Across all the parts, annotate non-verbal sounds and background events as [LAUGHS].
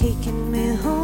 taking me home.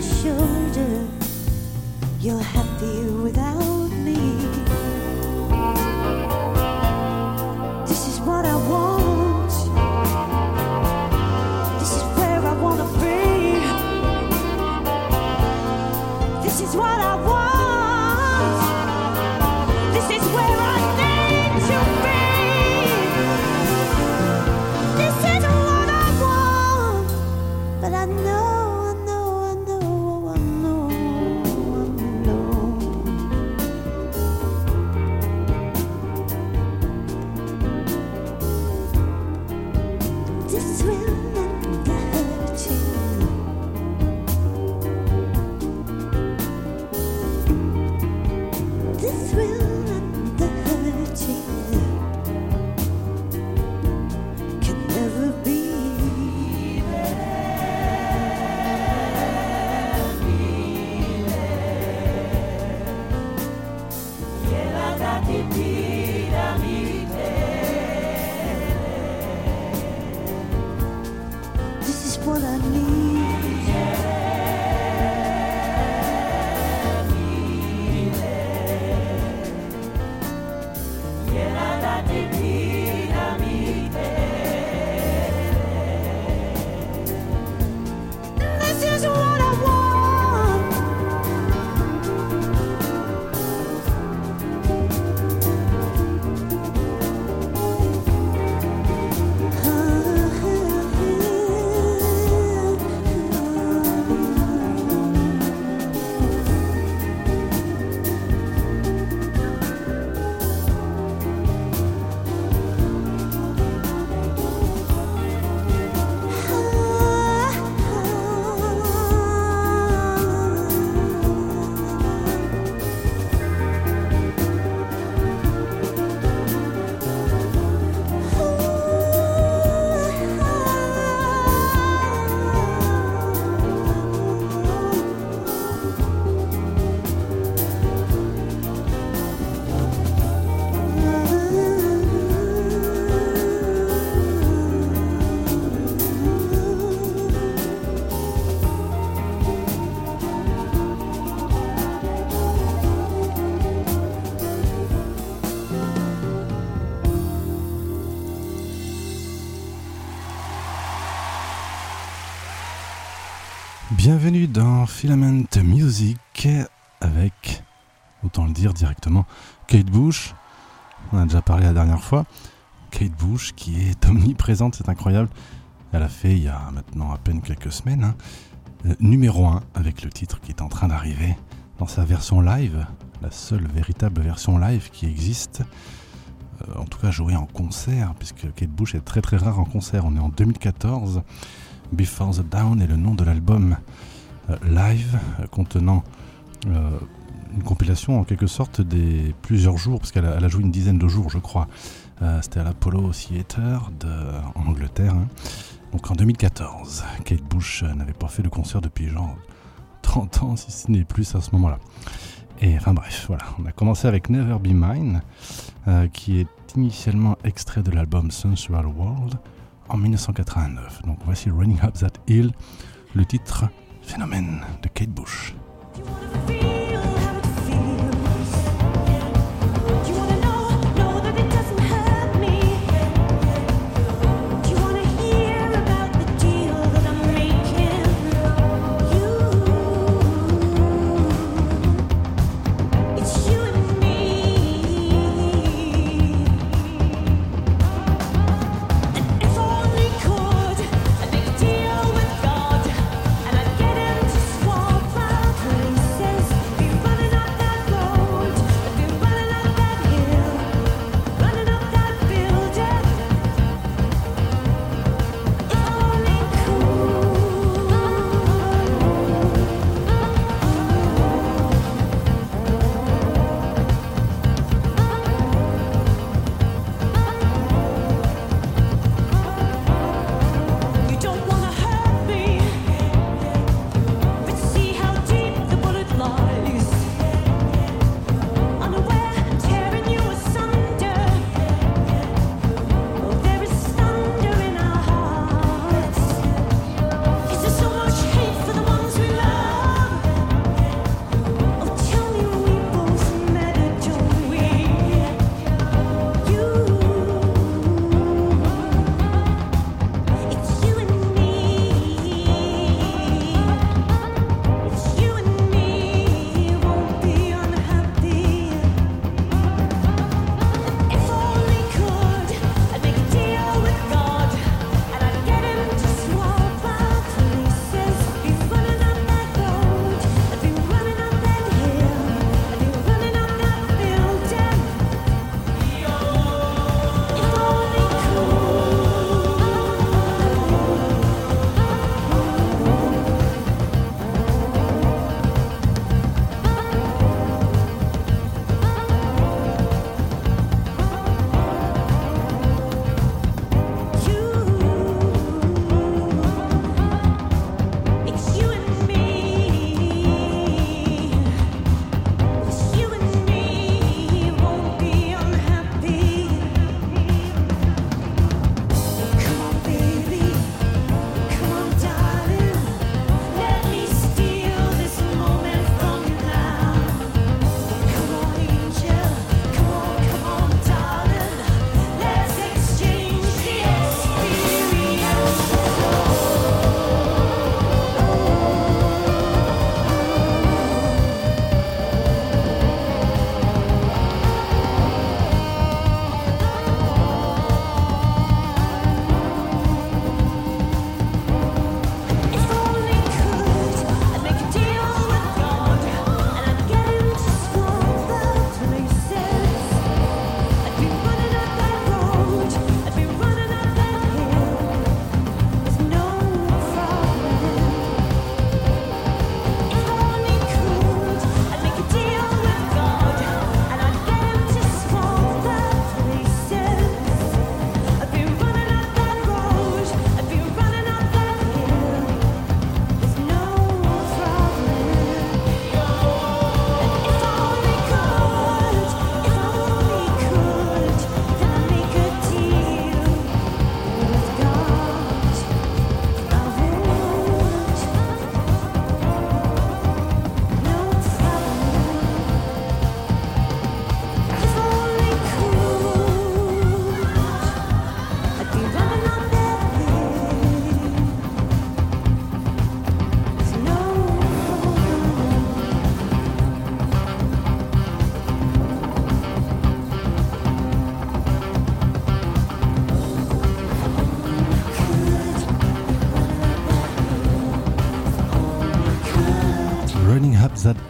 shoulder. You're happy without. Bienvenue dans Filament Music avec, autant le dire directement, Kate Bush. On a déjà parlé la dernière fois. Kate Bush qui est omniprésente, c'est incroyable. Elle a fait il y a maintenant à peine quelques semaines, hein, euh, numéro 1 avec le titre qui est en train d'arriver dans sa version live, la seule véritable version live qui existe. Euh, en tout cas jouée en concert, puisque Kate Bush est très très rare en concert. On est en 2014. Before the Down est le nom de l'album live contenant euh, une compilation en quelque sorte des plusieurs jours, parce qu'elle a, joué une dizaine de jours, je crois. Euh, C'était à l'Apollo Theatre de, en Angleterre. hein. Donc en 2014, Kate Bush n'avait pas fait de concert depuis genre 30 ans, si ce n'est plus à ce moment-là. Et enfin bref, voilà, on a commencé avec Never Be Mine, euh, qui est initialement extrait de l'album Sensual World en 1989. Donc voici Running Up That Hill, le titre Phénomène de Kate Bush.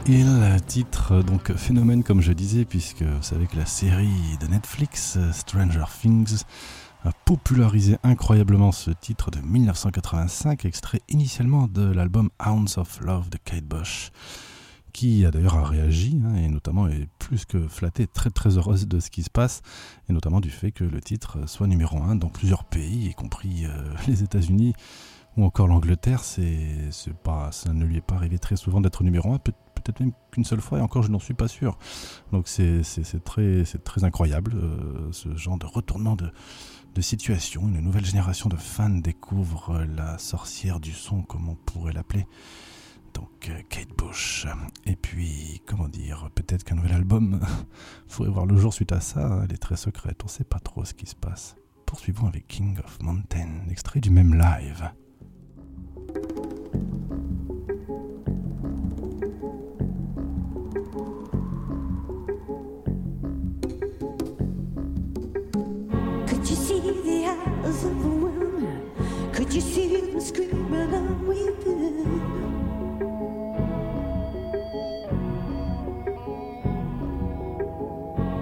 Hill, titre donc phénomène comme je disais, puisque vous savez que la série de Netflix Stranger Things a popularisé incroyablement ce titre de 1985, extrait initialement de l'album Hounds of Love de Kate Bush, qui a d'ailleurs réagi, hein, et notamment est plus que flattée, très très heureuse de ce qui se passe, et notamment du fait que le titre soit numéro 1 dans plusieurs pays, y compris euh, [LAUGHS] les États-Unis ou encore l'Angleterre, c'est pas, ça ne lui est pas arrivé très souvent d'être numéro 1, peut, être même qu'une seule fois, et encore je n'en suis pas sûr. Donc c'est, très, très incroyable, euh, ce genre de retournement de, de situation. Une nouvelle génération de fans découvre la sorcière du son, comme on pourrait l'appeler. Donc euh, Kate Bush. Et puis, comment dire, peut-être qu'un nouvel album [LAUGHS] pourrait voir le jour suite à ça. hein, Elle est très secrète, on ne sait pas trop ce qui se passe. Poursuivons avec King of Mountain, extrait du même live. You them screaming and weeping?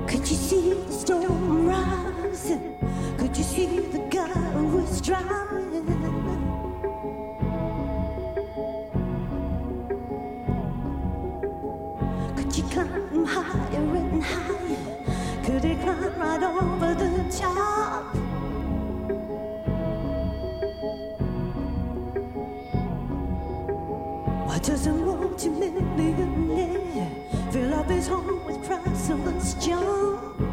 Could you see the storm rising? Could you see the guy was drowning? Could you climb higher and higher? Could he climb right over the top? Multi-millionaire fill up his home with priceless junk?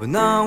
不那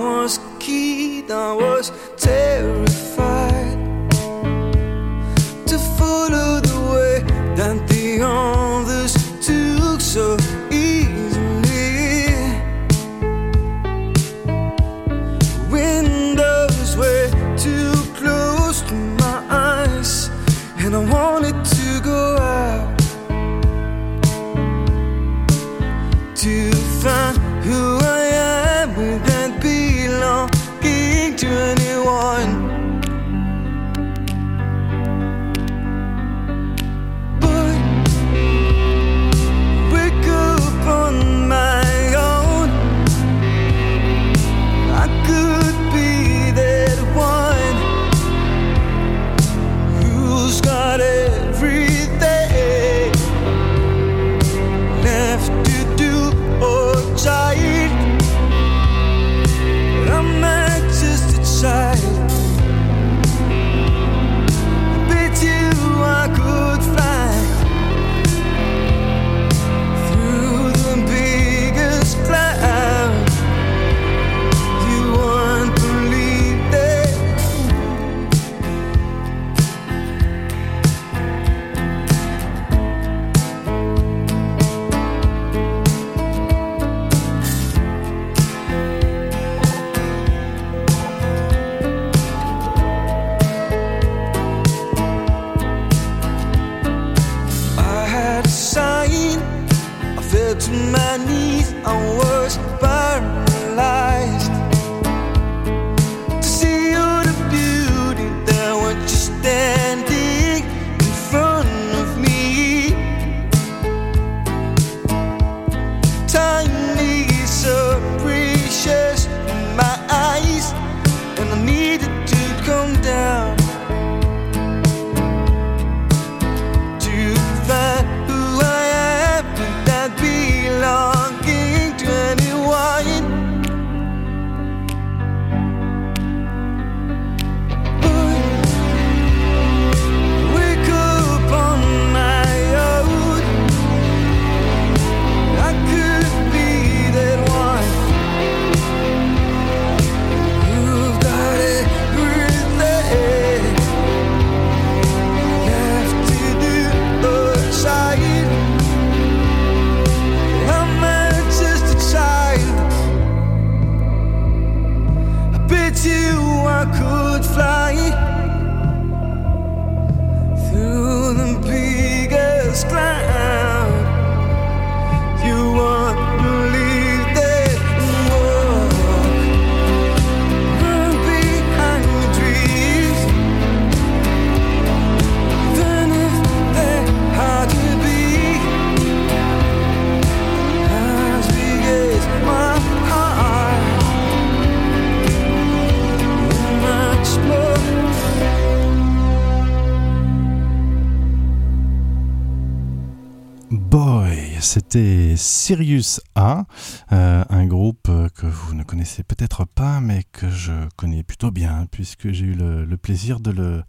c'était Sirius A, euh, un groupe euh, que vous ne connaissez peut-être pas, mais que je connais plutôt bien, puisque j'ai eu le, plaisir de le,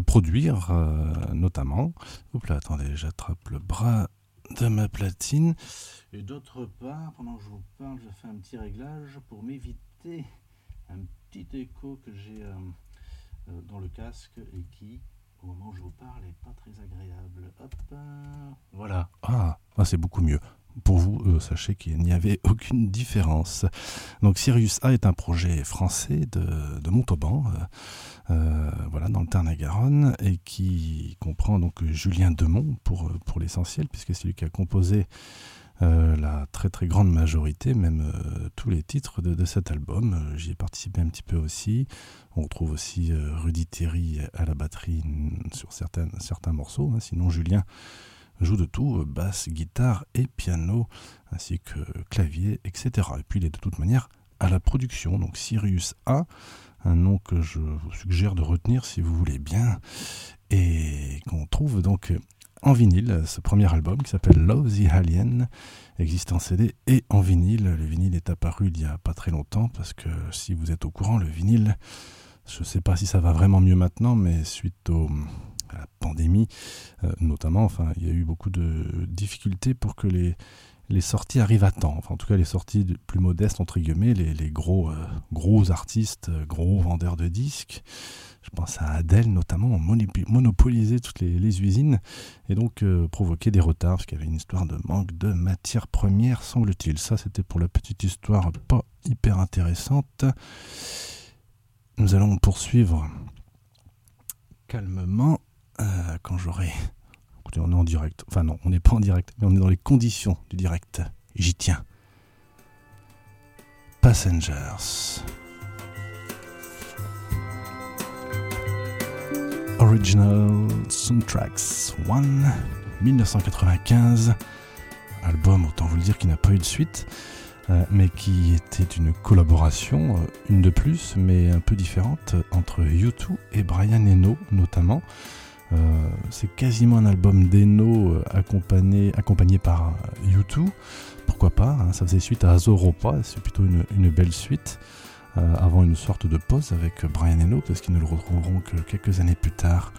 produire, euh, notamment. Oups là, attendez, j'attrape le bras de ma platine. Et d'autre part, pendant que je vous parle, je fais un petit réglage pour m'éviter un petit écho que j'ai dans le casque et qui, au moment où je vous parle, n'est pas très agréable. Hop, voilà. Ah, ah, c'est beaucoup mieux. Pour vous, euh, sachez qu'il n'y avait aucune différence. Donc Sirius A est un projet français de, Montauban, euh, euh, voilà, dans le Tarn-et-Garonne, et qui comprend donc Julien Demont pour, l'essentiel, puisque c'est lui qui a composé la très très grande majorité, même tous les titres de, cet album. J'y ai participé un petit peu aussi. On retrouve aussi Rudy Terry à la batterie mm, sur certains morceaux. hein. Sinon, Julien joue de tout, euh, basse, guitare et piano, ainsi que clavier, etc. Et puis il est de toute manière à la production. Donc Sirius A, un nom que je vous suggère de retenir si vous voulez bien, et qu'on trouve donc en vinyle, ce premier album qui s'appelle Love the Alien, existe en CD et en vinyle. Le vinyle est apparu il y a pas très longtemps, parce que si vous êtes au courant, le vinyle, je ne sais pas si ça va vraiment mieux maintenant, mais suite au, à la pandémie, euh, notamment, enfin, il y a eu beaucoup de difficultés pour que les, les sorties arrivent à temps. Enfin, en tout cas, les sorties plus modestes, entre guillemets, les, les gros, euh, gros artistes, euh, gros vendeurs de disques. Je pense à Adele, notamment, ont monopolisé toutes les, les usines et donc euh, des retards parce qu'il y avait une histoire de manque de matières premières, semble-t-il. Ça, c'était pour la petite histoire pas hyper intéressante. Nous allons poursuivre calmement euh, quand j'aurai. Écoutez, on est en direct. Enfin, non, on n'est pas en direct, mais on est dans les conditions du direct. J'y tiens. Passengers. Original Soundtracks 1, 1995. Album, autant vous le dire, qui n'a pas eu de suite, euh, mais qui était une collaboration, euh, une de plus, mais un peu différente, entre U2 et Brian Eno, notamment. Euh, c'est quasiment un album d'Eno euh, accompagné, accompagné par euh, U2. Pourquoi pas hein, Ça faisait suite à Azoropa, c'est plutôt une, belle suite. euh, avant une sorte de pause avec Brian Eno, parce qu'ils ne le retrouveront que quelques années plus tard.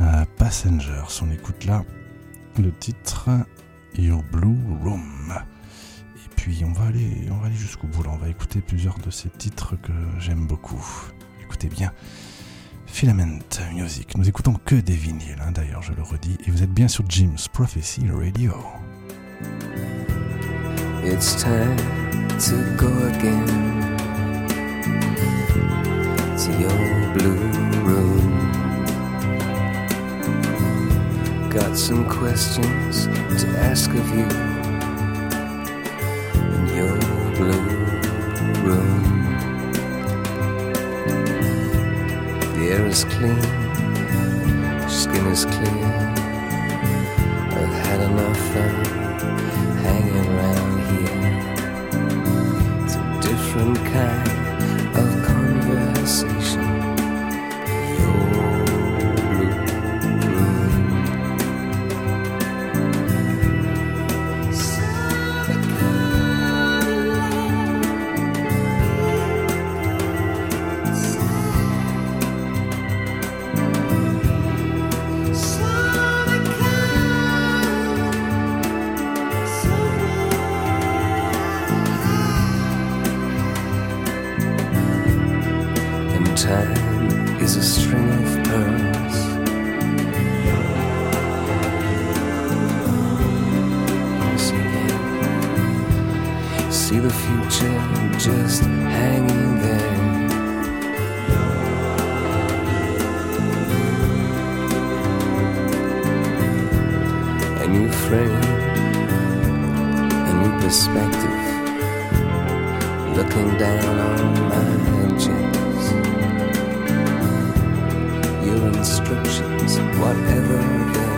Euh, Passengers, on écoute là le titre Your Blue Room. Et puis on va aller, aller jusqu'au bout. On va écouter plusieurs de ces titres que j'aime beaucoup. Écoutez bien. Filament Music. Nous écoutons que des vinyles, hein, d'ailleurs, je le redis. Et vous êtes bien sur Jim's Prophecy Radio. It's time to go again to your blue room. Got some questions to ask of you in your blue room. The air is clean, skin is clear. I've had enough fun hanging around here. It's a different kind of conversation. The future just hanging there. A new frame, a new perspective looking down on my agendas. Your instructions, whatever their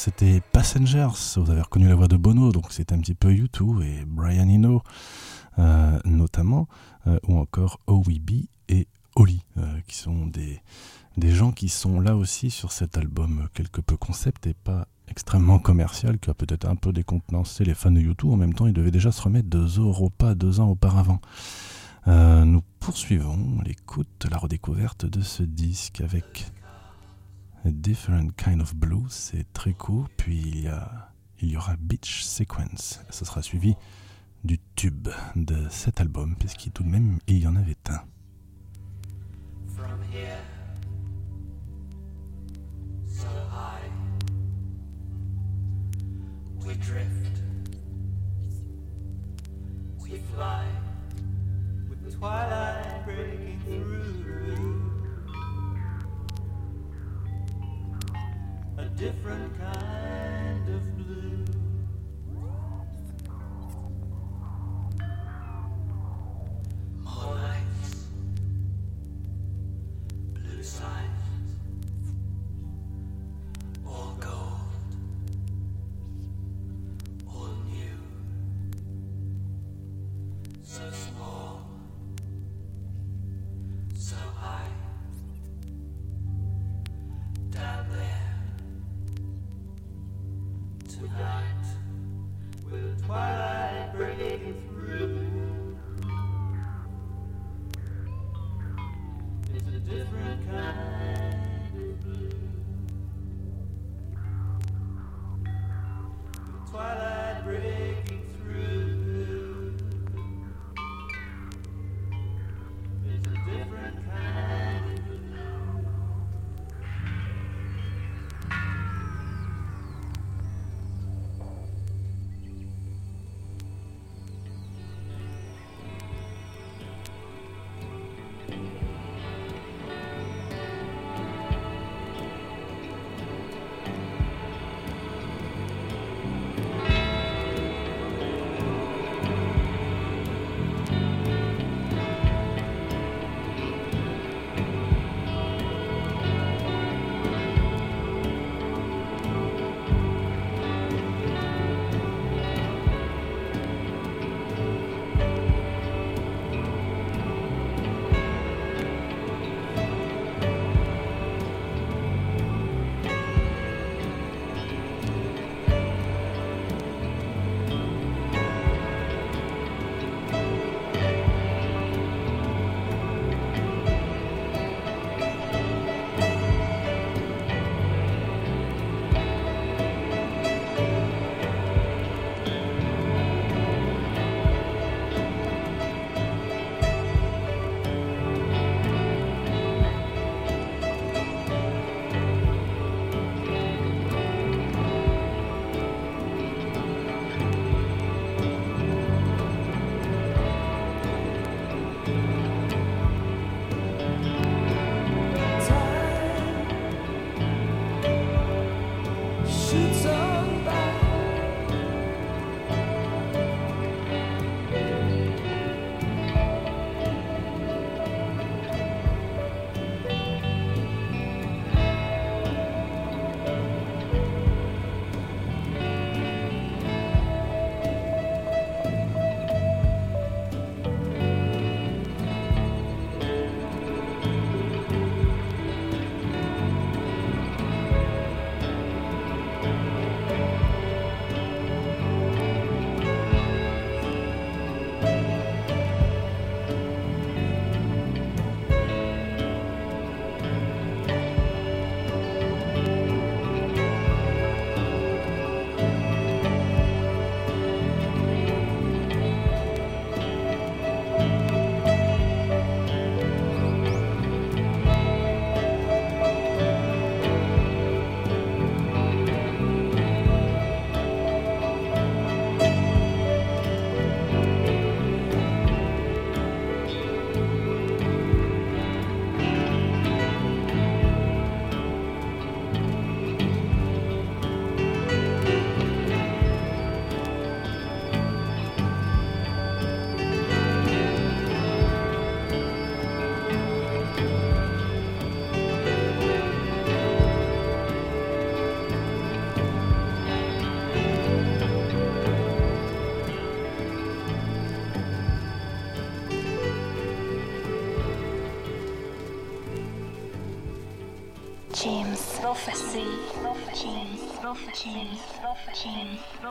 c'était Passengers. Vous avez reconnu la voix de Bono, donc c'est un petit peu U2 et Brian Eno, euh, notamment, euh, ou encore OWB et Oli, euh, qui sont des, des gens qui sont là aussi sur cet album quelque peu concept et pas extrêmement commercial, qui a peut-être un peu décontenancé les fans de U2. En même temps, ils devaient déjà se remettre de Europa deux ans auparavant. Nous poursuivons l'écoute, la redécouverte de ce disque avec Different Kind of Blue, c'est très court, puis il y, a, il y aura Beach Sequence. Ce sera suivi du tube de cet album, puisqu'il tout de même il y en avait un. From here, so high, we drift, we fly, with twilight breaking different kind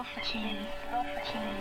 James Prophecy.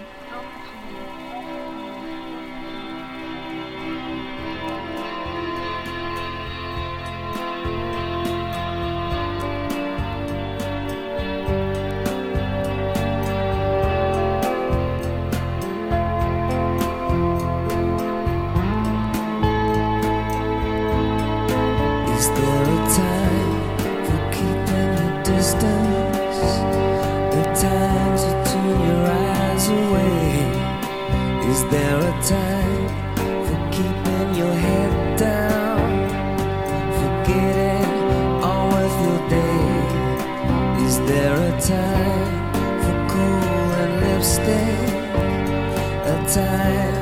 Time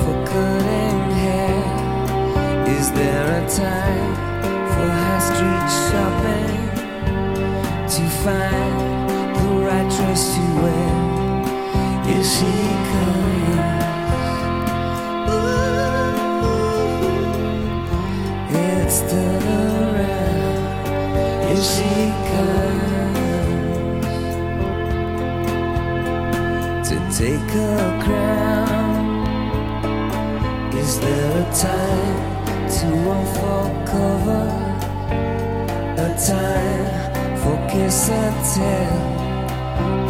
for cutting hair? Is there a time for high street shopping to find the right dress to wear? Is she comes. Ooh, it's turn around. Here she comes to take her crown. Is there a time to unfold cover? A time for kiss and tell?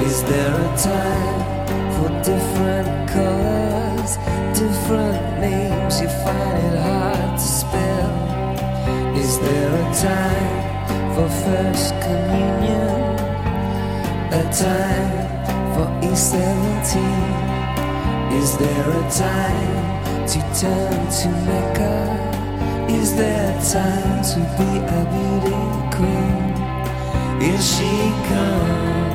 Is there a time for different colors, different names? You find it hard to spell. Is there a time for first communion? A time for E17? Is there a time to turn to Mecca? Is there time to be a beauty queen? Is she comes.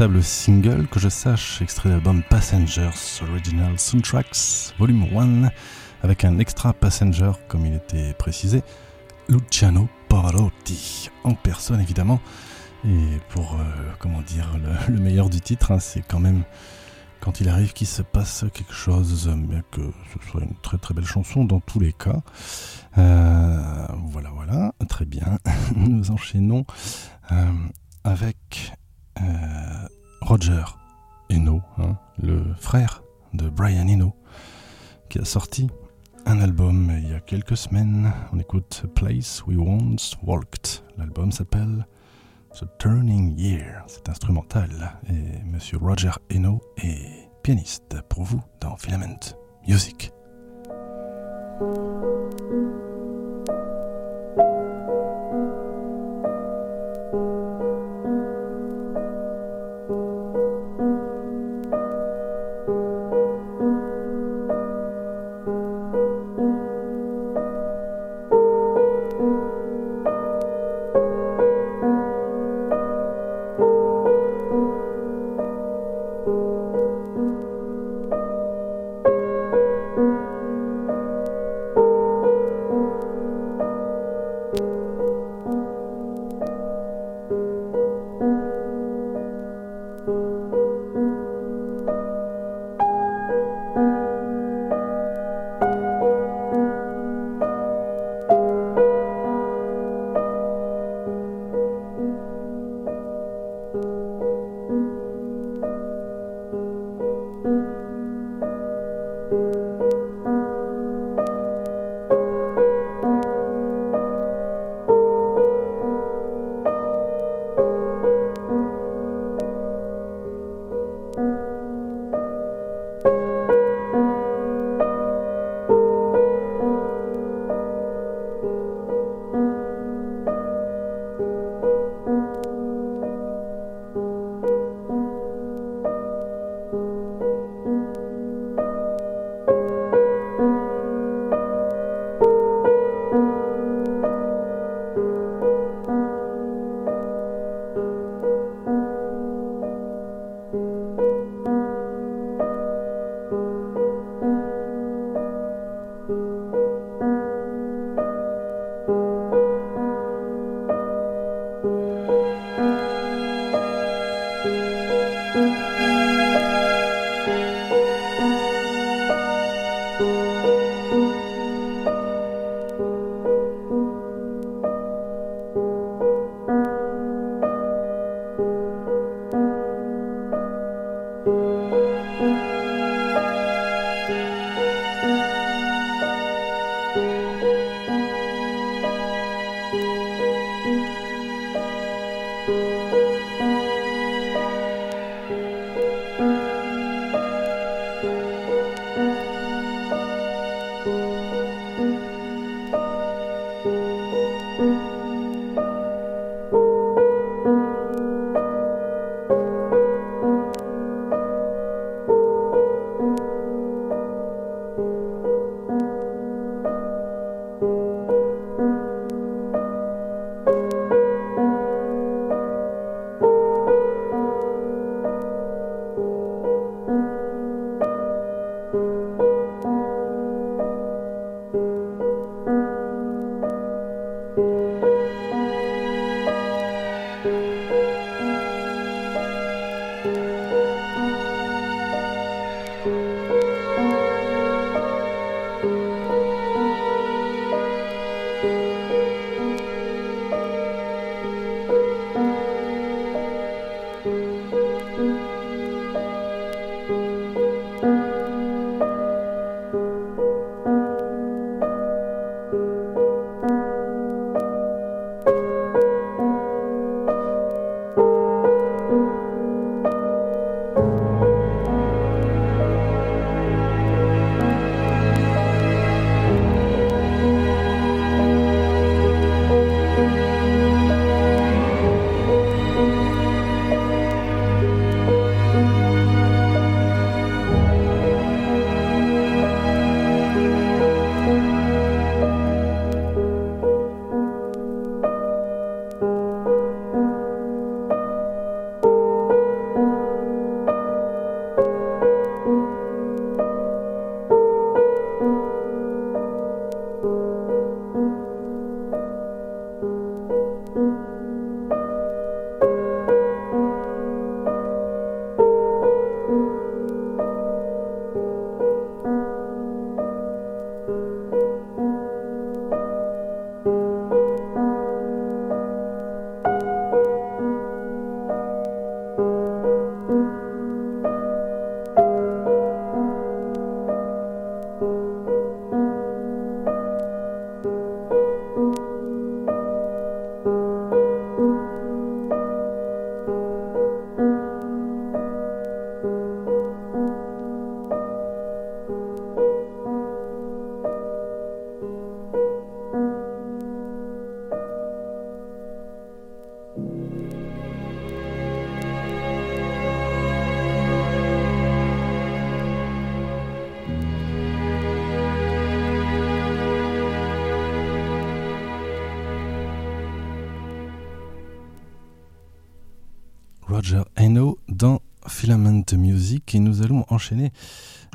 Véritable single que je sache, extrait de Passengers Original Soundtracks Volume 1, avec un extra passenger, comme il était précisé, Luciano Pavarotti, en personne évidemment. Et pour, euh, comment dire, le, le meilleur du titre, hein, c'est quand même quand il arrive qu'il se passe quelque chose, bien que ce soit une très très belle chanson dans tous les cas. Euh, voilà, voilà, très bien. [LAUGHS] Nous enchaînons euh, avec euh, Roger Eno, hein, le frère de Brian Eno, qui a sorti un album il y a quelques semaines. On écoute Place We Once Walked. L'album s'appelle The Turning Year. C'est instrumental. Et Monsieur Roger Eno est pianiste pour vous dans Filament Music.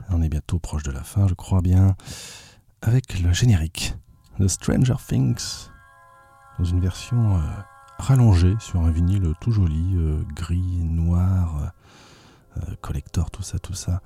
On est bientôt proche de la fin je crois bien, avec le générique de Stranger Things dans une version euh, rallongée sur un vinyle tout joli, euh, gris, noir, euh, collector, tout ça, tout ça.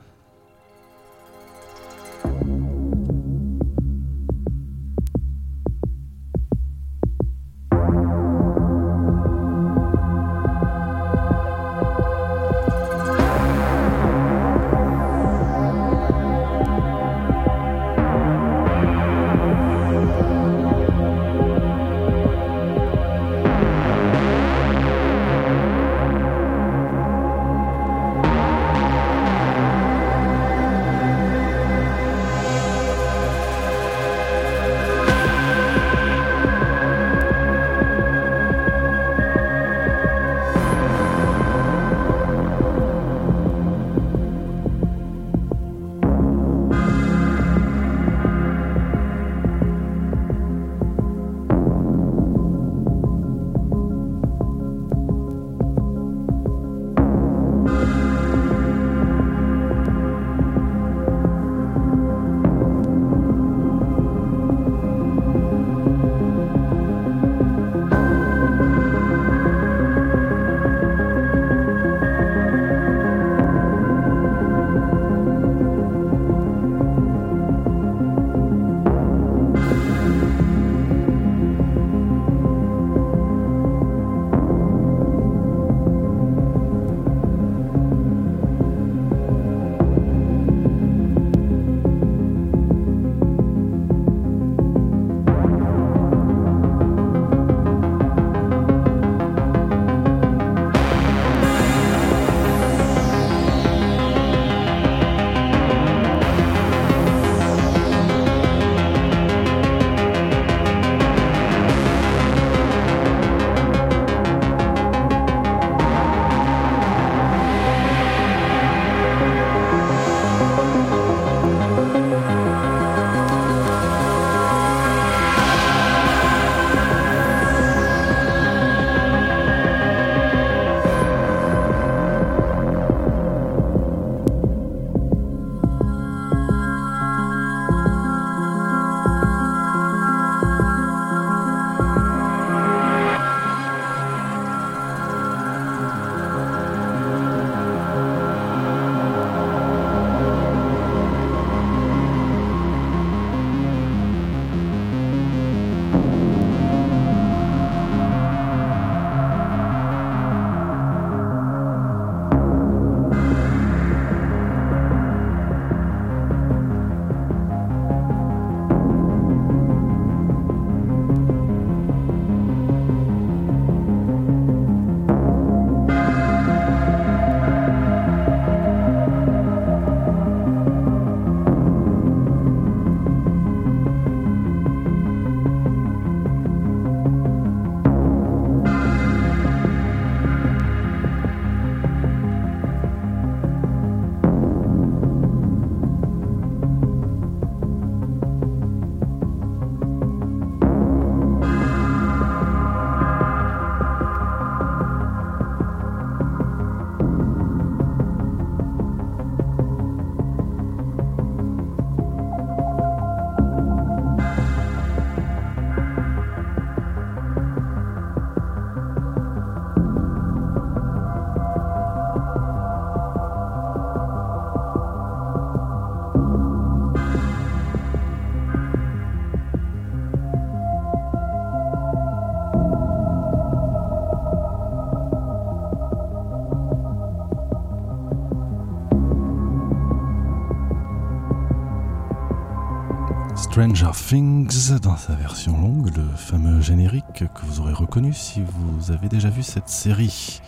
Stranger Things dans sa version longue, le fameux générique que vous aurez reconnu si vous avez déjà vu cette série.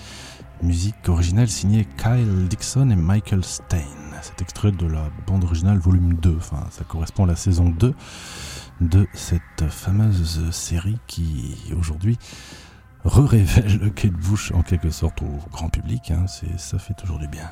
Musique originale signée Kyle Dixon et Michael Stein. C'est extrait de la bande originale volume 2, enfin ça correspond à la saison 2 de cette fameuse série qui aujourd'hui re-révèle Kate Bush en quelque sorte au grand public. Hein. ça fait toujours du bien.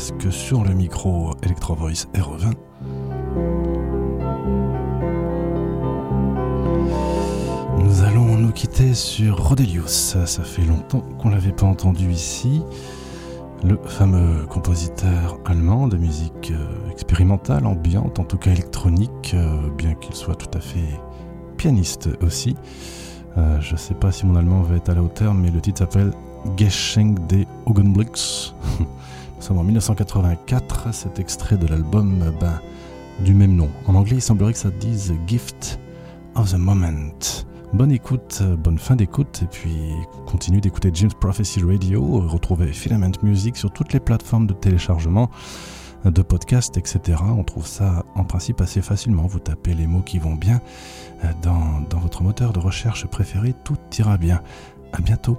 Casque sur le micro Electro Voice RE20. Nous allons nous quitter sur Rodelius. Ça fait longtemps qu'on l'avait pas entendu ici. Le fameux compositeur allemand de musique euh, expérimentale, ambiante, en tout cas électronique, euh, bien qu'il soit tout à fait pianiste aussi. Euh, je ne sais pas si mon allemand va être à la hauteur, mais le titre s'appelle Geschenk des Augenblicks. [LAUGHS] Nous sommes en 1984, cet extrait de l'album ben, du même nom. En anglais, il semblerait que ça dise Gift of the Moment. Bonne écoute, bonne fin d'écoute, et puis continue d'écouter James Prophecy Radio. Retrouvez Filament Music sur toutes les plateformes de téléchargement, de podcasts, etc. On trouve ça en principe assez facilement. Vous tapez les mots qui vont bien dans, dans votre moteur de recherche préféré, tout ira bien. À bientôt.